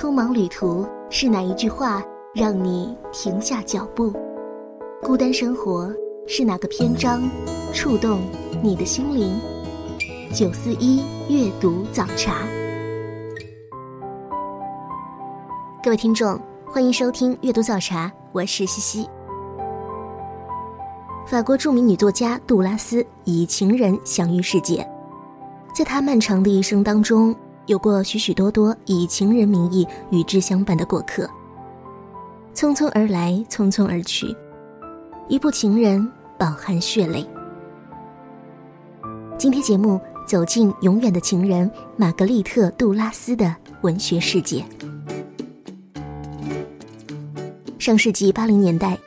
匆忙旅途是哪一句话让你停下脚步？孤单生活是哪个篇章触动你的心灵？九四一阅读早茶，各位听众，欢迎收听阅读早茶，我是西西。法国著名女作家杜拉斯以情人享誉世界，在她漫长的一生当中。有过许许多多以情人名义与之相伴的过客，匆匆而来，匆匆而去，一部情人饱含血泪。今天节目走进永远的情人玛格丽特·杜拉斯的文学世界。上世纪八零年代，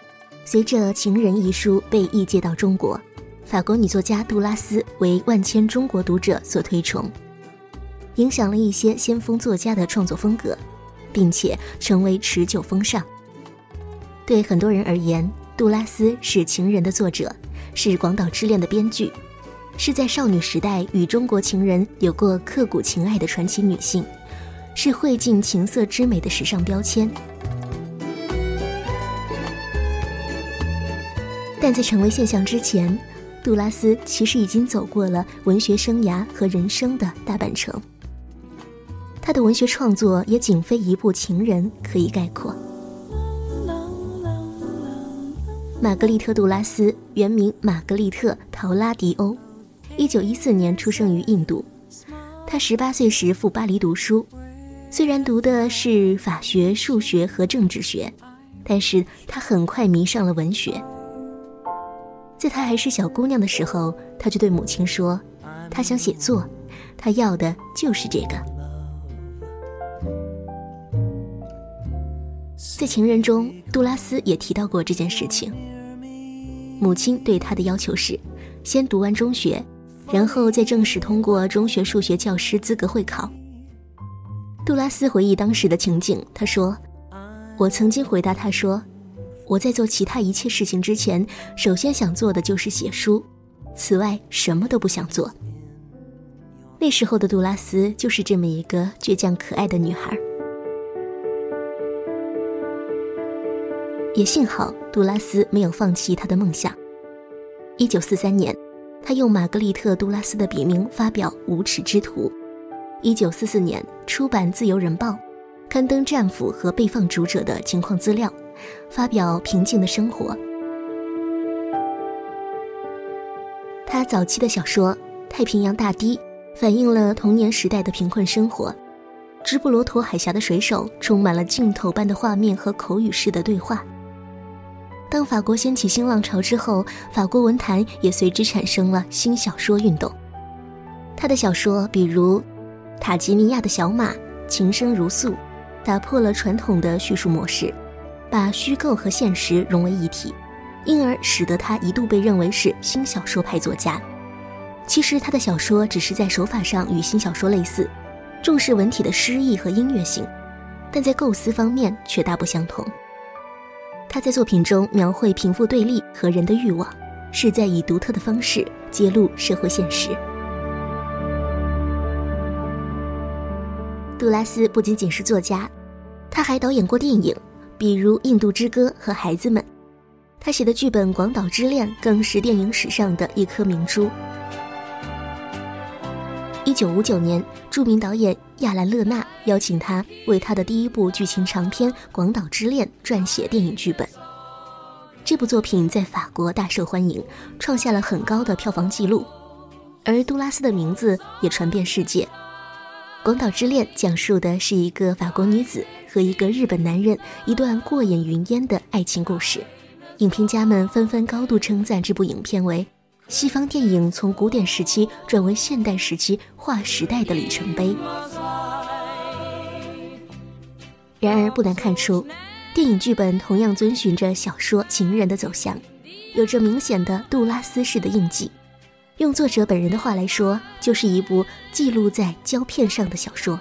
随着《情人》一书被译介到中国，法国女作家杜拉斯为万千中国读者所推崇。影响了一些先锋作家的创作风格，并且成为持久风尚。对很多人而言，杜拉斯是《情人》的作者，是《广岛之恋》的编剧，是在少女时代与中国情人有过刻骨情爱的传奇女性，是绘尽情色之美的时尚标签。但在成为现象之前，杜拉斯其实已经走过了文学生涯和人生的大半程。他的文学创作也仅非一部情人可以概括。玛格丽特·杜拉斯原名玛格丽特·陶拉迪欧，一九一四年出生于印度。他十八岁时赴巴黎读书，虽然读的是法学、数学和政治学，但是他很快迷上了文学。在他还是小姑娘的时候，他就对母亲说：“他想写作，他要的就是这个。”在情人中，杜拉斯也提到过这件事情。母亲对他的要求是，先读完中学，然后再正式通过中学数学教师资格会考。杜拉斯回忆当时的情景，他说：“我曾经回答他说，我在做其他一切事情之前，首先想做的就是写书，此外什么都不想做。”那时候的杜拉斯就是这么一个倔强可爱的女孩。也幸好杜拉斯没有放弃他的梦想。一九四三年，他用玛格丽特·杜拉斯的笔名发表《无耻之徒》。一九四四年，出版《自由人报》，刊登战俘和被放逐者的情况资料，发表《平静的生活》。他早期的小说《太平洋大堤》反映了童年时代的贫困生活，《直布罗陀海峡的水手》充满了镜头般的画面和口语式的对话。当法国掀起新浪潮之后，法国文坛也随之产生了新小说运动。他的小说，比如《塔吉尼亚的小马》《琴声如诉》，打破了传统的叙述模式，把虚构和现实融为一体，因而使得他一度被认为是新小说派作家。其实他的小说只是在手法上与新小说类似，重视文体的诗意和音乐性，但在构思方面却大不相同。他在作品中描绘贫富对立和人的欲望，是在以独特的方式揭露社会现实。杜拉斯不仅仅是作家，他还导演过电影，比如《印度之歌》和《孩子们》。他写的剧本《广岛之恋》更是电影史上的一颗明珠。一九五九年，著名导演亚兰·勒纳邀请他为他的第一部剧情长片《广岛之恋》撰写电影剧本。这部作品在法国大受欢迎，创下了很高的票房纪录，而杜拉斯的名字也传遍世界。《广岛之恋》讲述的是一个法国女子和一个日本男人一段过眼云烟的爱情故事，影评家们纷纷高度称赞这部影片为。西方电影从古典时期转为现代时期划时代的里程碑。然而，不难看出，电影剧本同样遵循着小说《情人》的走向，有着明显的杜拉斯式的印记。用作者本人的话来说，就是一部记录在胶片上的小说。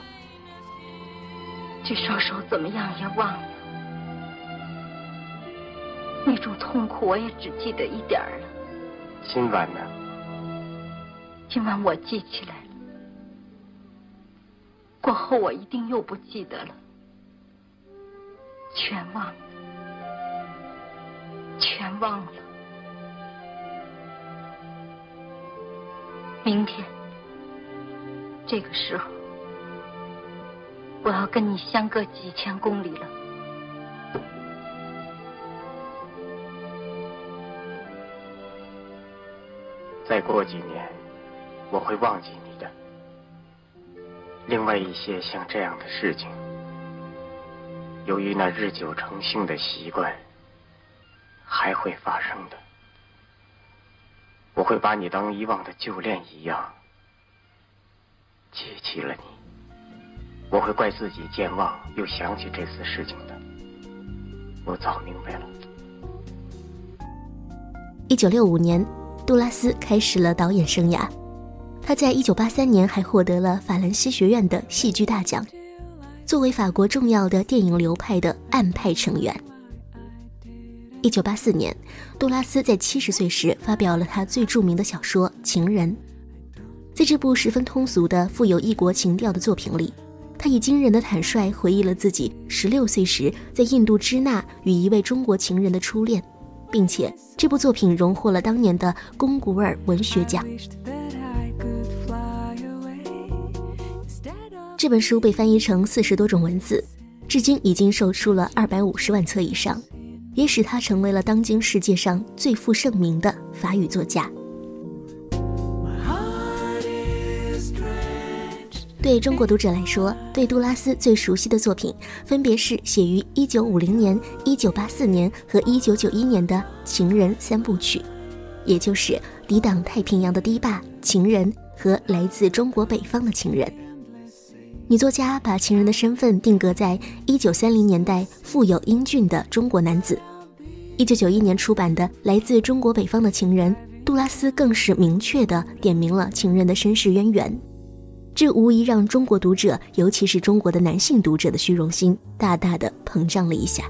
这双手怎么样也忘了，那种痛苦我也只记得一点儿了。今晚呢？今晚我记起来了，过后我一定又不记得了。全忘了，全忘了。明天这个时候，我要跟你相隔几千公里了。再过几年，我会忘记你的。另外一些像这样的事情，由于那日久成性的习惯，还会发生的。我会把你当遗忘的旧恋一样记起了你。我会怪自己健忘，又想起这次事情的。我早明白了。一九六五年，杜拉斯开始了导演生涯。他在一九八三年还获得了法兰西学院的戏剧大奖，作为法国重要的电影流派的暗派成员。一九八四年，杜拉斯在七十岁时发表了他最著名的小说《情人》。在这部十分通俗的、富有异国情调的作品里，他以惊人的坦率回忆了自己十六岁时在印度支那与一位中国情人的初恋，并且这部作品荣获了当年的龚古尔文学奖。这本书被翻译成四十多种文字，至今已经售出了二百五十万册以上。也使他成为了当今世界上最负盛名的法语作家。对中国读者来说，对杜拉斯最熟悉的作品分别是写于1950年、1984年和1991年的《情人三部曲》，也就是《抵挡太平洋的堤坝》《情人》和《来自中国北方的情人》。女作家把情人的身份定格在一九三零年代富有英俊的中国男子。一九九一年出版的《来自中国北方的情人》，杜拉斯更是明确地点明了情人的身世渊源。这无疑让中国读者，尤其是中国的男性读者的虚荣心大大的膨胀了一下。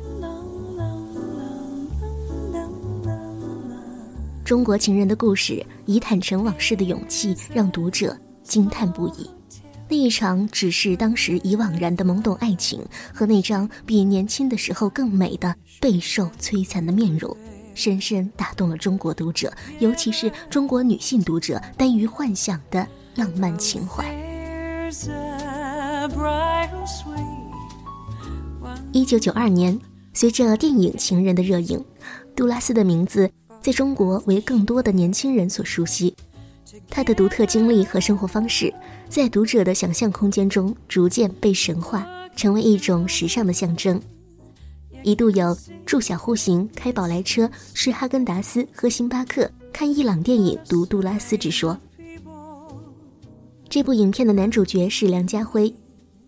中国情人的故事以坦诚往事的勇气，让读者惊叹不已。那一场只是当时已惘然的懵懂爱情，和那张比年轻的时候更美的备受摧残的面容，深深打动了中国读者，尤其是中国女性读者耽于幻想的浪漫情怀。一九九二年，随着电影《情人》的热映，杜拉斯的名字在中国为更多的年轻人所熟悉。他的独特经历和生活方式，在读者的想象空间中逐渐被神化，成为一种时尚的象征。一度有住小户型、开宝来车、吃哈根达斯、喝星巴克、看伊朗电影、读杜拉斯之说。这部影片的男主角是梁家辉，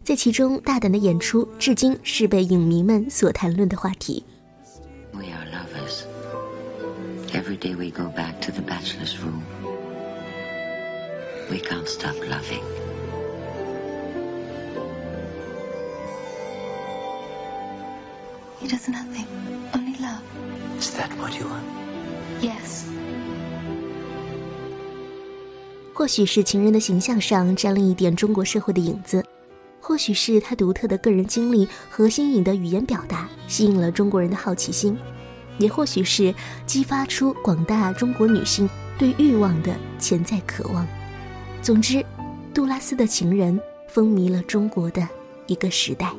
在其中大胆的演出，至今是被影迷们所谈论的话题。We are lovers. Every day we go back to the bachelor's room. We can't stop loving. He does nothing, only love. Is that what you want? Yes. 或许是情人的形象上沾了一点中国社会的影子，或许是他独特的个人经历和新颖的语言表达吸引了中国人的好奇心，也或许是激发出广大中国女性对欲望的潜在渴望。总之，杜拉斯的情人风靡了中国的一个时代。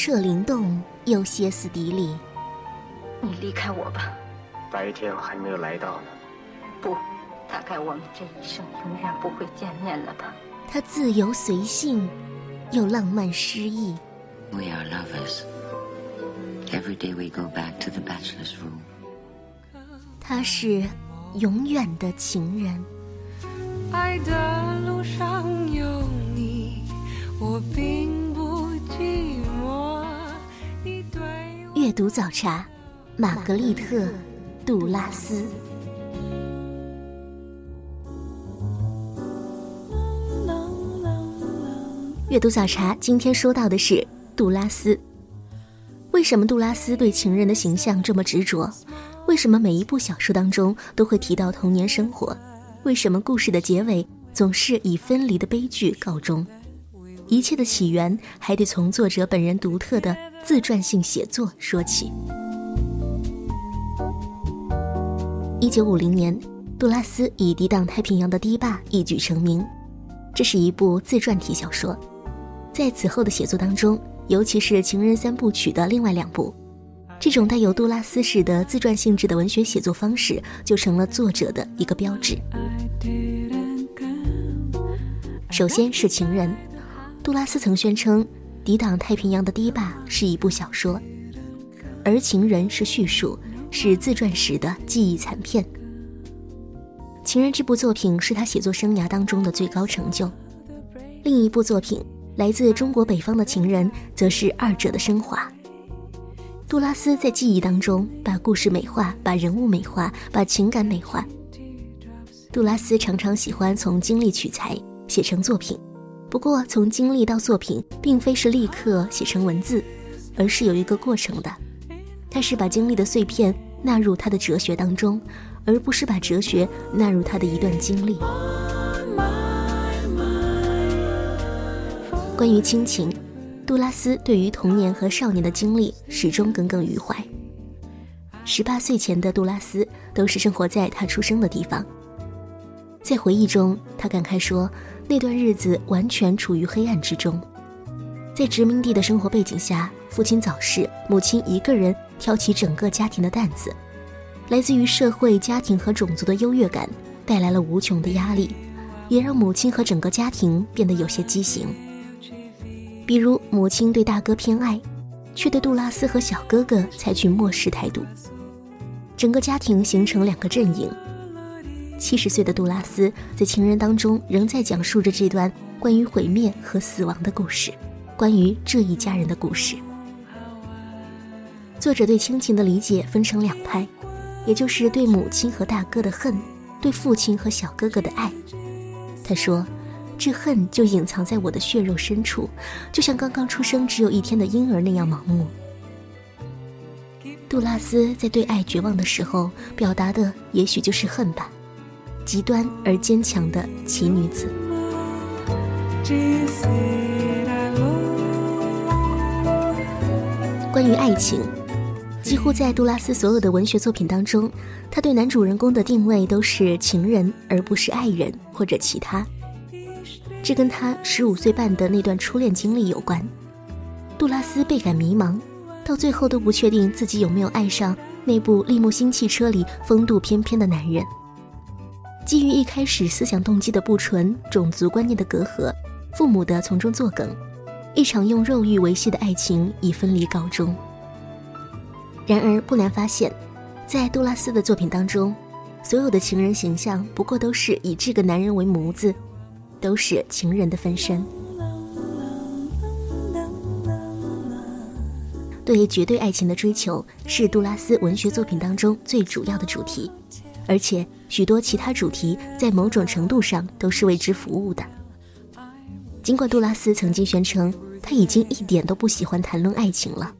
他清澈灵动，又歇斯底里。你离开我吧，白天还没有来到呢。不，大概我们这一生永远不会见面了吧。他自由随性，又浪漫诗意。We are lovers. Every day we go back to the bachelor's room. 他是永远的情人。爱的路上有你，我并阅读早茶，玛格丽特·杜拉斯。阅读早茶，今天说到的是杜拉斯。为什么杜拉斯对情人的形象这么执着？为什么每一部小说当中都会提到童年生活？为什么故事的结尾总是以分离的悲剧告终？一切的起源还得从作者本人独特的自传性写作说起。一九五零年，杜拉斯以抵挡太平洋的堤坝一举成名。这是一部自传体小说，在此后的写作当中，尤其是《情人三部曲》的另外两部，这种带有杜拉斯式的自传性质的文学写作方式，就成了作者的一个标志。首先是《情人》，杜拉斯曾宣称，《抵挡太平洋的堤坝》是一部小说，而《情人》是叙述，是自传时的记忆残片。《情人》这部作品是他写作生涯当中的最高成就。另一部作品来自中国北方的情人，则是二者的升华。杜拉斯在记忆当中把故事美化，把人物美化，把情感美化。杜拉斯常常喜欢从经历取材写成作品，不过从经历到作品，并非是立刻写成文字，而是有一个过程的。他是把经历的碎片纳入他的哲学当中，而不是把哲学纳入他的一段经历。关于亲情，杜拉斯对于童年和少年的经历始终耿耿于怀。十八岁前的杜拉斯都是生活在他出生的地方。在回忆中，他感慨说，那段日子完全处于黑暗之中。在殖民地的生活背景下，父亲早逝，母亲一个人挑起整个家庭的担子，来自于社会、家庭和种族的优越感带来了无穷的压力，也让母亲和整个家庭变得有些畸形。比如，母亲对大哥偏爱，却对杜拉斯和小哥哥采取漠视态度，整个家庭形成两个阵营。七十岁的杜拉斯在情人当中仍在讲述着这段关于毁灭和死亡的故事，关于这一家人的故事。作者对亲情的理解分成两派，也就是对母亲和大哥的恨，对父亲和小哥哥的爱。他说：“这恨就隐藏在我的血肉深处，就像刚刚出生只有一天的婴儿那样盲目。”杜拉斯在对爱绝望的时候表达的，也许就是恨吧。极端而坚强的奇女子。关于爱情，几乎在杜拉斯所有的文学作品当中，他对男主人公的定位都是情人，而不是爱人或者其他。这跟他十五岁半的那段初恋经历有关。杜拉斯倍感迷茫，到最后都不确定自己有没有爱上那部利木星汽车里风度翩翩的男人。基于一开始思想动机的不纯、种族观念的隔阂、父母的从中作梗，一场用肉欲维系的爱情以分离告终。然而，不难发现，在杜拉斯的作品当中，所有的情人形象不过都是以这个男人为模子，都是情人的分身。对绝对爱情的追求是杜拉斯文学作品当中最主要的主题。而且许多其他主题在某种程度上都是为之服务的。尽管杜拉斯曾经宣称他已经一点都不喜欢谈论爱情了，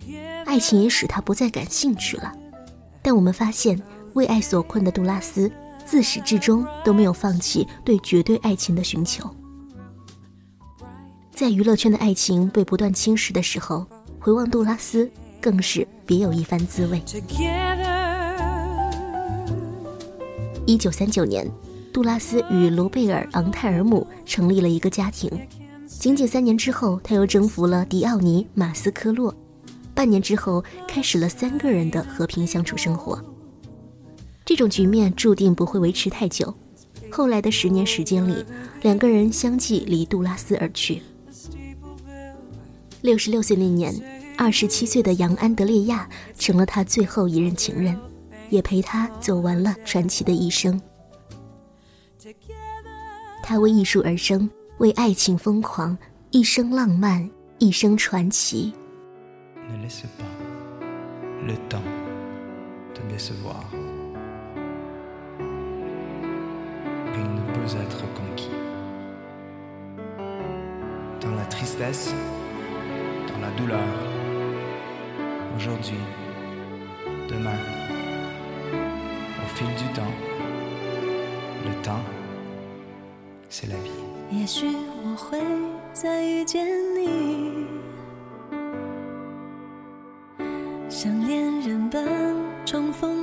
爱情也使他不再感兴趣了，但我们发现为爱所困的杜拉斯自始至终都没有放弃对绝对爱情的寻求。在娱乐圈的爱情被不断侵蚀的时候，回望杜拉斯更是别有一番滋味。一九三九年，杜拉斯与卢贝尔·昂泰尔姆成立了一个家庭。仅仅三年之后，他又征服了迪奥尼·马斯科洛。半年之后，开始了三个人的和平相处生活。这种局面注定不会维持太久。后来的十年时间里，两个人相继离杜拉斯而去。六十六岁那年，二十七岁的杨安德烈亚成了他最后一任情人。也陪他走完了传奇的一生。他为艺术而生，为爱情疯狂，一生浪漫，一生传奇。也许我会再遇见你，像恋人般重逢。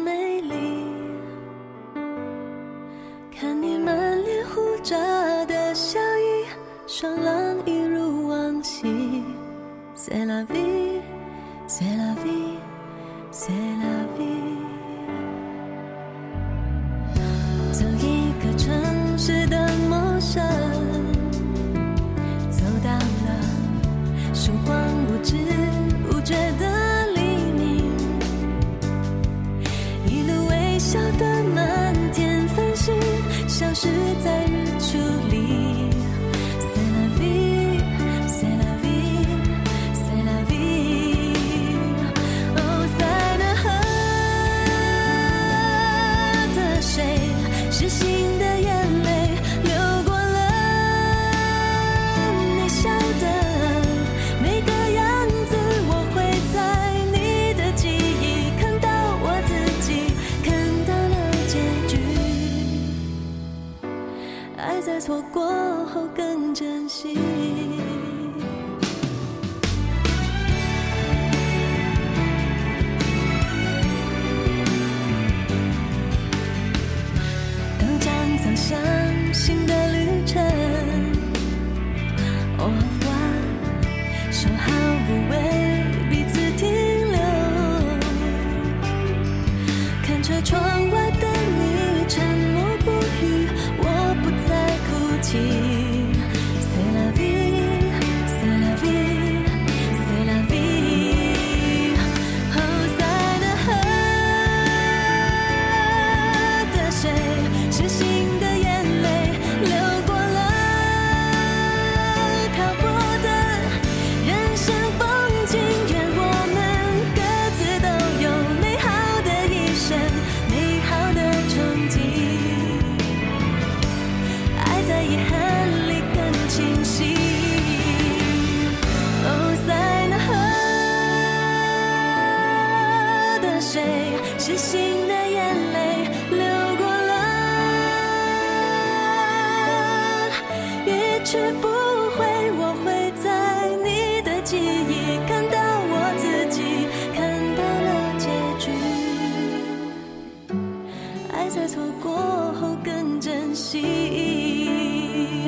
在错过后更珍惜。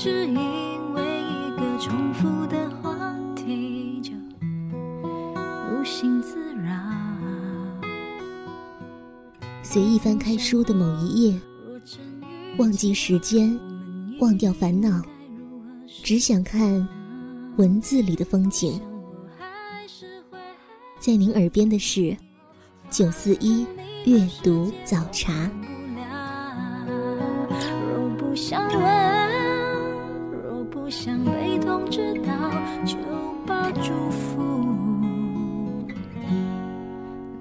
只因为一个重复的话题就无心自扰。随意翻开书的某一页，忘记时间，忘掉烦恼，只想看文字里的风景。在您耳边的是九四一阅读早茶。想被通知到，就把祝福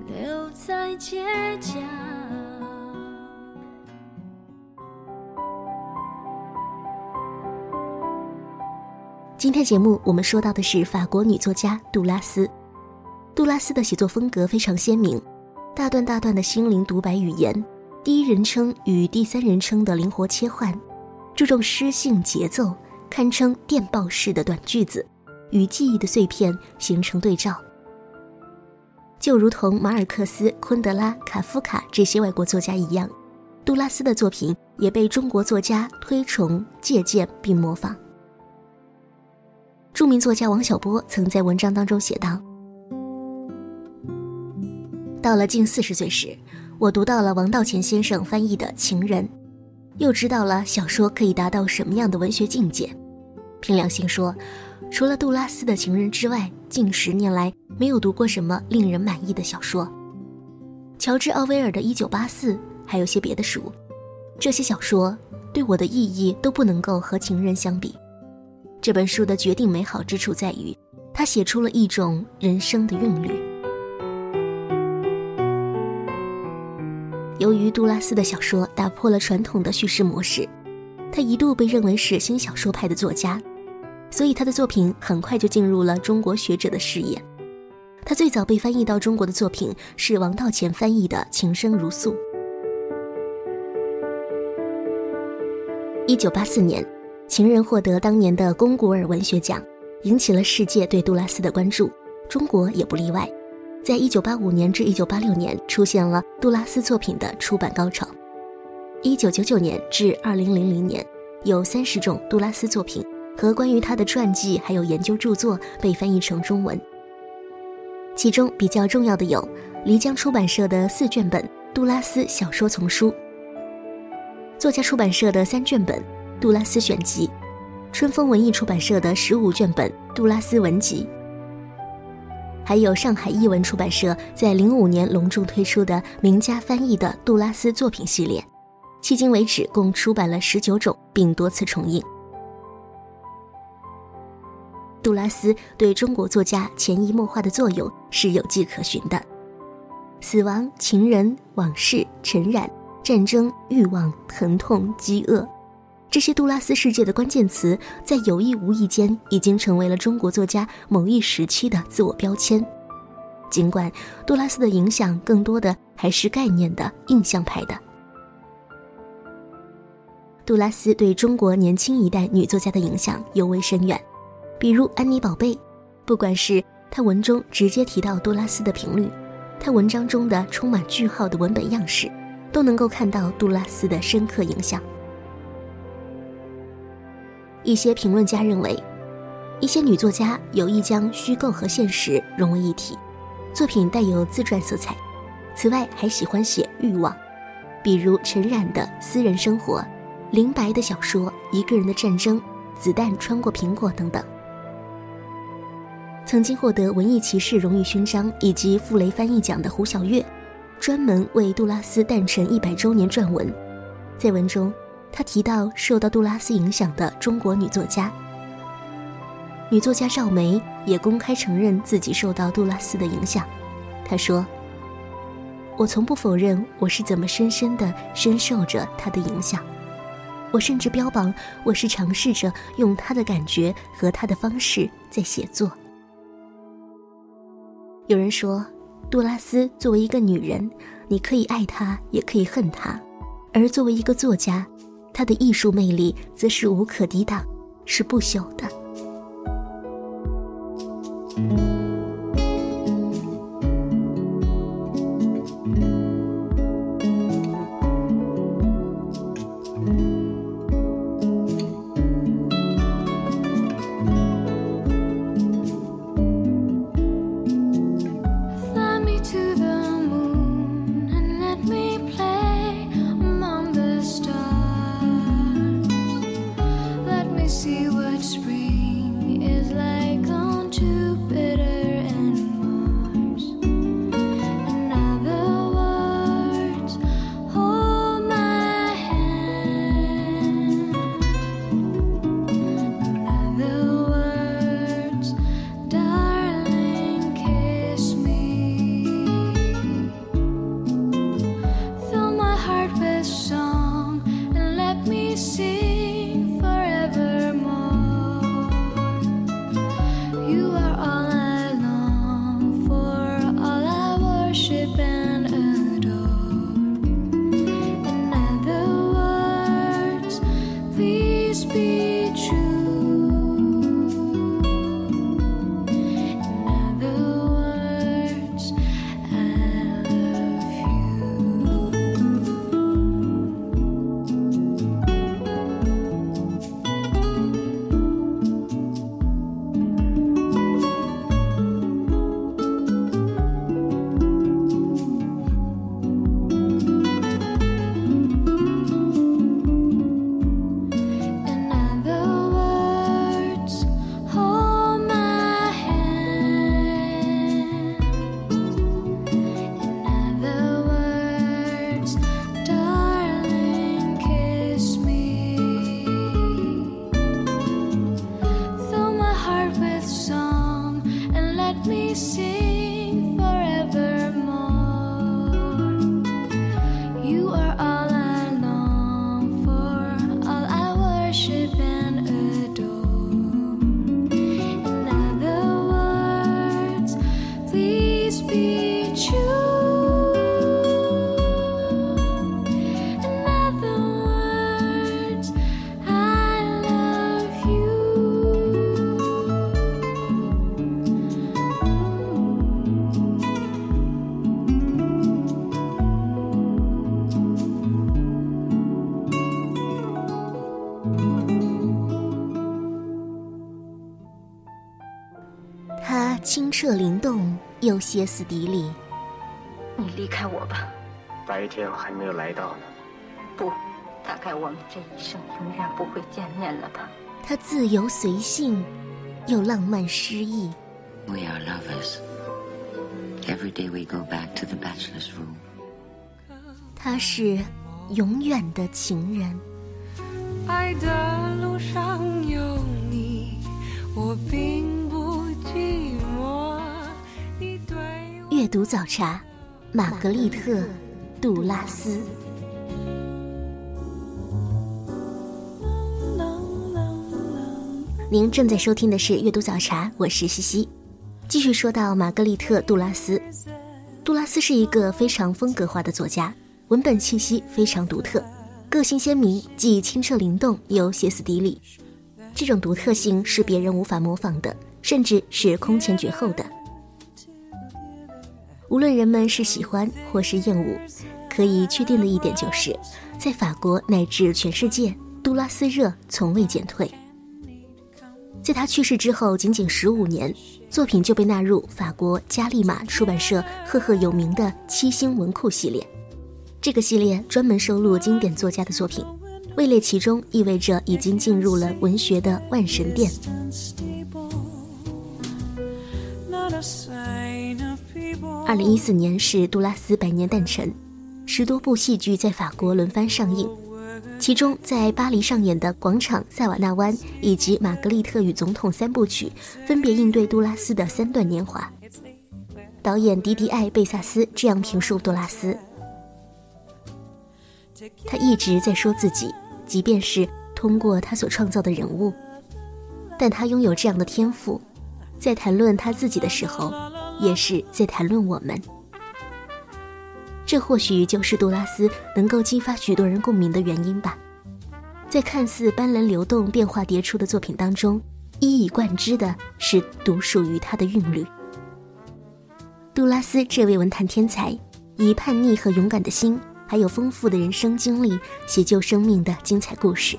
留在街角。今天节目我们说到的是法国女作家杜拉斯。杜拉斯的写作风格非常鲜明，大段大段的心灵独白语言，第一人称与第三人称的灵活切换，注重诗性节奏，堪称电报式的短句子，与记忆的碎片形成对照。就如同马尔克斯、昆德拉、卡夫卡这些外国作家一样，杜拉斯的作品也被中国作家推崇、借鉴并模仿。著名作家王小波曾在文章当中写道：“到了近四十岁时，我读到了王道乾先生翻译的《情人》，又知道了小说可以达到什么样的文学境界。凭良心说，除了杜拉斯的《情人》之外，近十年来没有读过什么令人满意的小说。乔治·奥威尔的《一九八四》，还有些别的书，这些小说对我的意义都不能够和《情人》相比。”这本书的绝定美好之处在于，它写出了一种人生的韵律。由于杜拉斯的小说打破了传统的叙事模式，他一度被认为是新小说派的作家。所以他的作品很快就进入了中国学者的视野。他最早被翻译到中国的作品是王道乾翻译的《情深如诉》。一九八四年，《情人》获得当年的龚古尔文学奖，引起了世界对杜拉斯的关注，中国也不例外。在一九八五年至一九八六年，出现了杜拉斯作品的出版高潮。一九九九年至二零零零年，有三十种杜拉斯作品和关于他的传记还有研究著作被翻译成中文。其中比较重要的有漓江出版社的四卷本《杜拉斯小说丛书》，作家出版社的三卷本《杜拉斯选集》，春风文艺出版社的十五卷本《杜拉斯文集》。还有上海译文出版社在零五年隆重推出的名家翻译的杜拉斯作品系列，迄今为止共出版了十九种，并多次重印。杜拉斯对中国作家潜移默化的作用是有迹可循的。死亡、情人、往事、尘染、战争、欲望、疼痛、饥饿。这些杜拉斯世界的关键词，在有意无意间已经成为了中国作家某一时期的自我标签。尽管杜拉斯的影响更多的还是概念的、印象派的。杜拉斯对中国年轻一代女作家的影响尤为深远，比如安妮宝贝，不管是她文中直接提到杜拉斯的频率，她文章中的充满句号的文本样式，都能够看到杜拉斯的深刻影响。一些评论家认为，一些女作家有意将虚构和现实融为一体，作品带有自传色彩。此外，还喜欢写欲望，比如陈冉的私人生活、林白的小说《一个人的战争》、子弹穿过苹果等等。曾经获得文艺骑士荣誉勋章以及傅雷翻译奖的胡晓月，专门为杜拉斯诞辰一百周年撰文，在文中。他提到受到杜拉斯影响的中国女作家，女作家赵梅也公开承认自己受到杜拉斯的影响。她说：“我从不否认我是怎么深深的深受着他的影响，我甚至标榜我是尝试着用他的感觉和他的方式在写作。”有人说，杜拉斯作为一个女人，你可以爱她，也可以恨她；而作为一个作家，他的艺术魅力则是无可抵挡，是不朽的。歇斯底里。你离开我吧。白天还没有来到呢。不，大概我们这一生永远不会见面了吧。他自由随性，又浪漫诗意。We are lovers. Every day we go back to the bachelor's room. 他是永远的情人。爱的路上有你，我并阅读早茶，玛格丽特·杜拉斯。您正在收听的是阅读早茶，我是西西。继续说到玛格丽特·杜拉斯，杜拉斯是一个非常风格化的作家，文本气息非常独特，个性鲜明，既清澈灵动又歇斯底里。这种独特性是别人无法模仿的，甚至是空前绝后的。无论人们是喜欢或是厌恶，可以确定的一点就是，在法国乃至全世界，杜拉斯热从未减退。在他去世之后，仅仅十五年，作品就被纳入法国加利玛出版社赫赫有名的七星文库系列。这个系列专门收录经典作家的作品，位列其中意味着已经进入了文学的万神殿。二零一四年是杜拉斯百年诞辰，十多部戏剧在法国轮番上映。其中，在巴黎上演的《广场》《塞瓦纳湾》以及《玛格丽特与总统》三部曲，分别应对杜拉斯的三段年华。导演迪迪艾·贝萨斯这样评述杜拉斯：他一直在说自己，即便是通过他所创造的人物，但他拥有这样的天赋，在谈论他自己的时候，也是在谈论我们。这或许就是杜拉斯能够激发许多人共鸣的原因吧。在看似斑斓流动、变化迭出的作品当中，一以贯之的是独属于他的韵律。杜拉斯这位文坛天才，以叛逆和勇敢的心，还有丰富的人生经历，写就生命的精彩故事。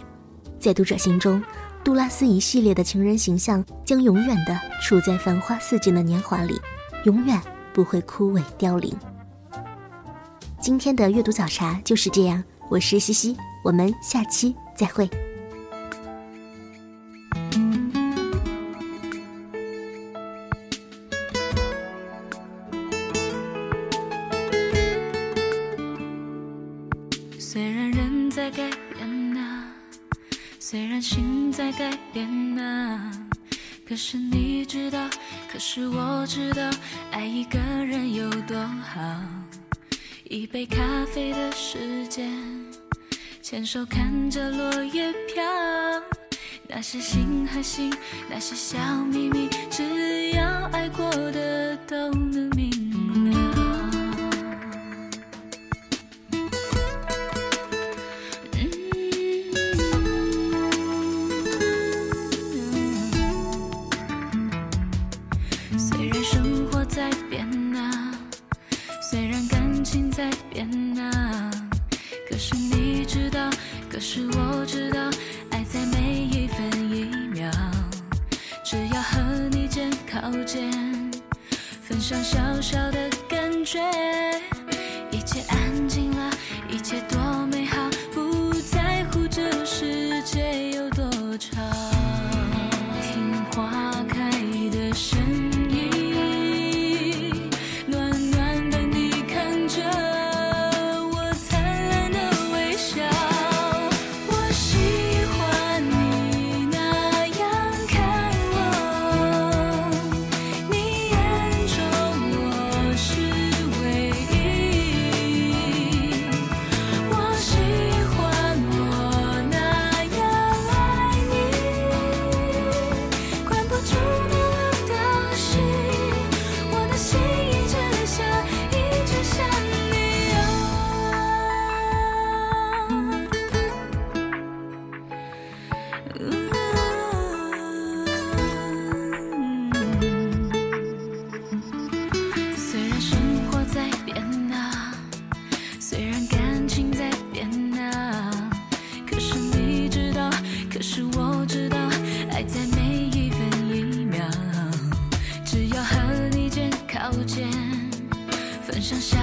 在读者心中，杜拉斯一系列的情人形象将永远的处在繁花似锦的年华里，永远不会枯萎凋零。今天的阅读早茶就是这样，我是西西，我们下期再会。是心和心，那些笑想象。